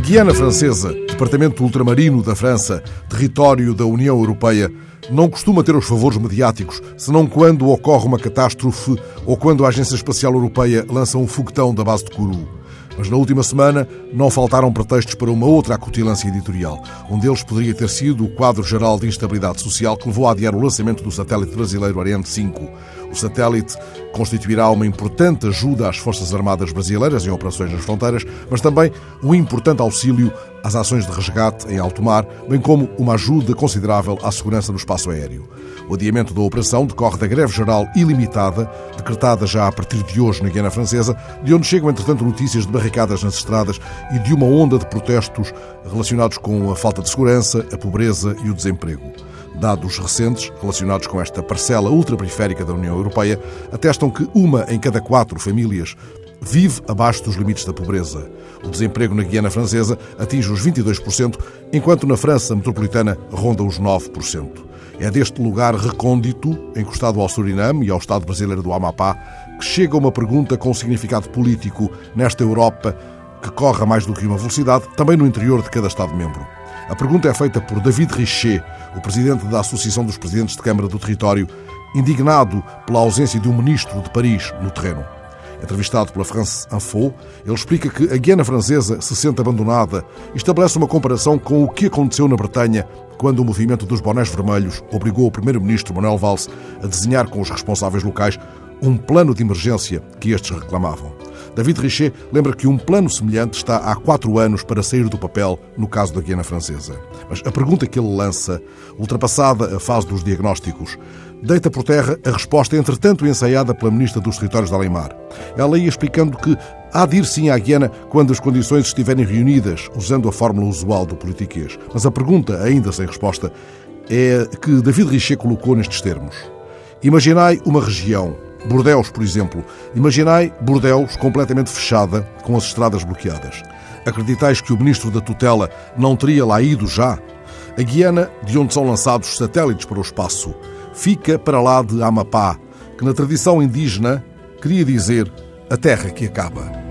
Guiana Francesa, departamento ultramarino da França, território da União Europeia, não costuma ter os favores mediáticos, senão quando ocorre uma catástrofe ou quando a Agência Espacial Europeia lança um foguetão da base de Kourou. Mas na última semana não faltaram pretextos para uma outra acutilância editorial. Um deles poderia ter sido o quadro geral de instabilidade social que levou a adiar o lançamento do satélite brasileiro Ariane 5. O satélite constituirá uma importante ajuda às Forças Armadas brasileiras em operações nas fronteiras, mas também um importante auxílio às ações de resgate em alto mar, bem como uma ajuda considerável à segurança no espaço aéreo. O adiamento da operação decorre da greve geral ilimitada, decretada já a partir de hoje na Guiana Francesa, de onde chegam, entretanto, notícias de barricadas nas estradas e de uma onda de protestos relacionados com a falta de segurança, a pobreza e o desemprego. Dados recentes relacionados com esta parcela ultraperiférica da União Europeia atestam que uma em cada quatro famílias vive abaixo dos limites da pobreza. O desemprego na Guiana Francesa atinge os 22%, enquanto na França metropolitana ronda os 9%. É deste lugar recôndito, encostado ao Suriname e ao Estado brasileiro do Amapá, que chega uma pergunta com significado político nesta Europa que corre a mais do que uma velocidade, também no interior de cada Estado-membro. A pergunta é feita por David Richer, o presidente da Associação dos Presidentes de Câmara do Território, indignado pela ausência de um ministro de Paris no terreno. Entrevistado pela France Info, ele explica que a Guiana Francesa se sente abandonada e estabelece uma comparação com o que aconteceu na Bretanha quando o movimento dos bonés vermelhos obrigou o primeiro-ministro Manuel Valls a desenhar com os responsáveis locais um plano de emergência que estes reclamavam. David Richer lembra que um plano semelhante está há quatro anos para sair do papel no caso da Guiana Francesa. Mas a pergunta que ele lança, ultrapassada a fase dos diagnósticos, deita por terra a resposta, entretanto ensaiada pela Ministra dos Territórios de Alemar. Ela ia explicando que há de ir sim à Guiana quando as condições estiverem reunidas, usando a fórmula usual do politiquês. Mas a pergunta, ainda sem resposta, é que David Richer colocou nestes termos. Imaginai uma região Bordeus, por exemplo. Imaginai Bordeus completamente fechada, com as estradas bloqueadas. Acreditais que o ministro da tutela não teria lá ido já? A Guiana, de onde são lançados satélites para o espaço, fica para lá de Amapá, que na tradição indígena queria dizer a terra que acaba.